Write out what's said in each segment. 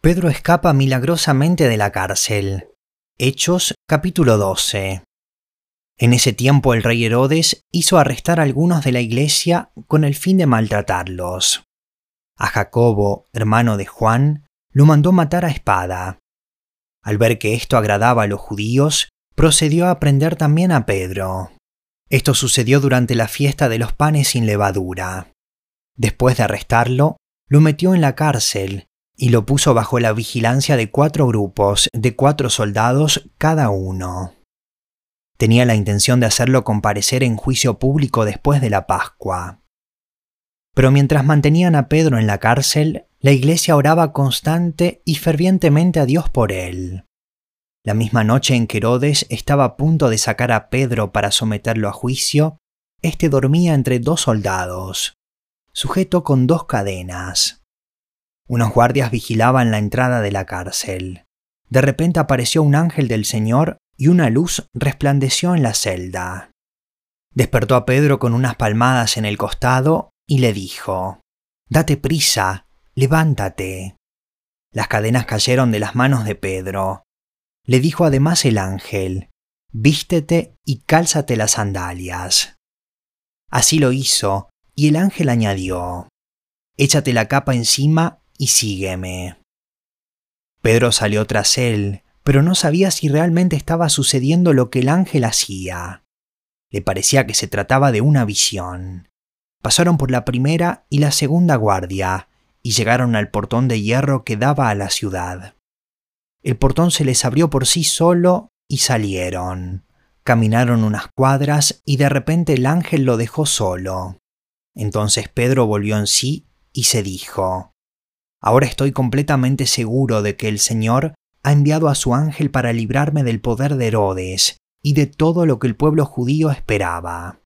Pedro escapa milagrosamente de la cárcel. Hechos capítulo 12. En ese tiempo el rey Herodes hizo arrestar a algunos de la iglesia con el fin de maltratarlos. A Jacobo, hermano de Juan, lo mandó matar a espada. Al ver que esto agradaba a los judíos, procedió a prender también a Pedro. Esto sucedió durante la fiesta de los panes sin levadura. Después de arrestarlo, lo metió en la cárcel y lo puso bajo la vigilancia de cuatro grupos de cuatro soldados cada uno. Tenía la intención de hacerlo comparecer en juicio público después de la Pascua. Pero mientras mantenían a Pedro en la cárcel, la iglesia oraba constante y fervientemente a Dios por él. La misma noche en que Herodes estaba a punto de sacar a Pedro para someterlo a juicio, éste dormía entre dos soldados, sujeto con dos cadenas. Unos guardias vigilaban la entrada de la cárcel. De repente apareció un ángel del Señor y una luz resplandeció en la celda. Despertó a Pedro con unas palmadas en el costado y le dijo, Date prisa, levántate. Las cadenas cayeron de las manos de Pedro. Le dijo además el ángel, Vístete y cálzate las sandalias. Así lo hizo, y el ángel añadió, Échate la capa encima y sígueme. Pedro salió tras él, pero no sabía si realmente estaba sucediendo lo que el ángel hacía. Le parecía que se trataba de una visión. Pasaron por la primera y la segunda guardia y llegaron al portón de hierro que daba a la ciudad. El portón se les abrió por sí solo y salieron. Caminaron unas cuadras y de repente el ángel lo dejó solo. Entonces Pedro volvió en sí y se dijo, Ahora estoy completamente seguro de que el Señor ha enviado a su ángel para librarme del poder de Herodes y de todo lo que el pueblo judío esperaba.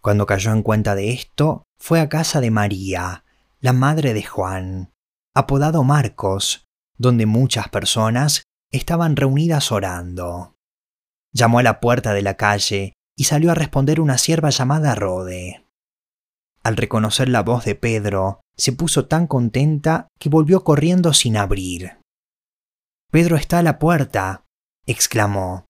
Cuando cayó en cuenta de esto, fue a casa de María, la madre de Juan, apodado Marcos, donde muchas personas estaban reunidas orando. Llamó a la puerta de la calle y salió a responder una sierva llamada Rode. Al reconocer la voz de Pedro, se puso tan contenta que volvió corriendo sin abrir. Pedro está a la puerta, exclamó.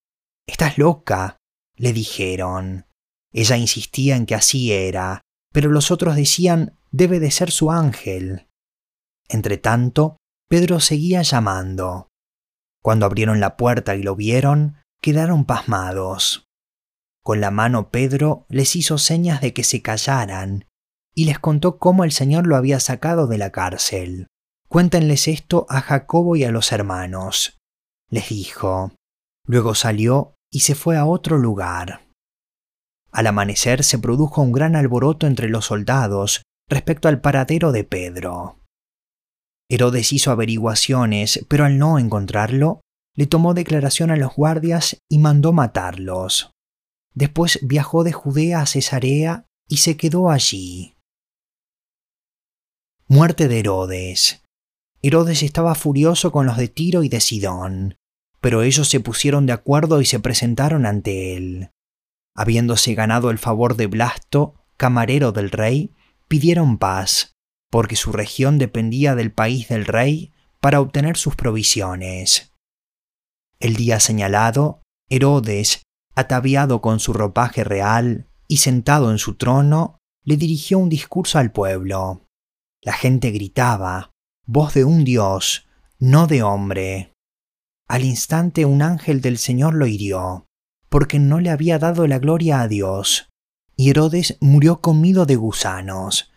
Estás loca, le dijeron. Ella insistía en que así era, pero los otros decían debe de ser su ángel. Entretanto, Pedro seguía llamando. Cuando abrieron la puerta y lo vieron, quedaron pasmados. Con la mano Pedro les hizo señas de que se callaran y les contó cómo el Señor lo había sacado de la cárcel. Cuéntenles esto a Jacobo y a los hermanos. Les dijo. Luego salió y se fue a otro lugar. Al amanecer se produjo un gran alboroto entre los soldados respecto al paradero de Pedro. Herodes hizo averiguaciones, pero al no encontrarlo, le tomó declaración a los guardias y mandó matarlos. Después viajó de Judea a Cesarea y se quedó allí. Muerte de Herodes. Herodes estaba furioso con los de Tiro y de Sidón, pero ellos se pusieron de acuerdo y se presentaron ante él. Habiéndose ganado el favor de Blasto, camarero del rey, pidieron paz, porque su región dependía del país del rey para obtener sus provisiones. El día señalado, Herodes, ataviado con su ropaje real y sentado en su trono, le dirigió un discurso al pueblo. La gente gritaba, voz de un Dios, no de hombre. Al instante un ángel del Señor lo hirió, porque no le había dado la gloria a Dios, y Herodes murió comido de gusanos,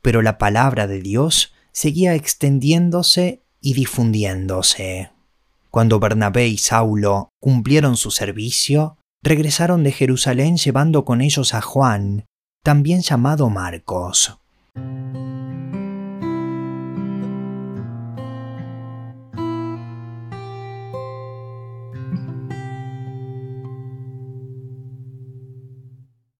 pero la palabra de Dios seguía extendiéndose y difundiéndose. Cuando Bernabé y Saulo cumplieron su servicio, regresaron de Jerusalén llevando con ellos a Juan, también llamado Marcos.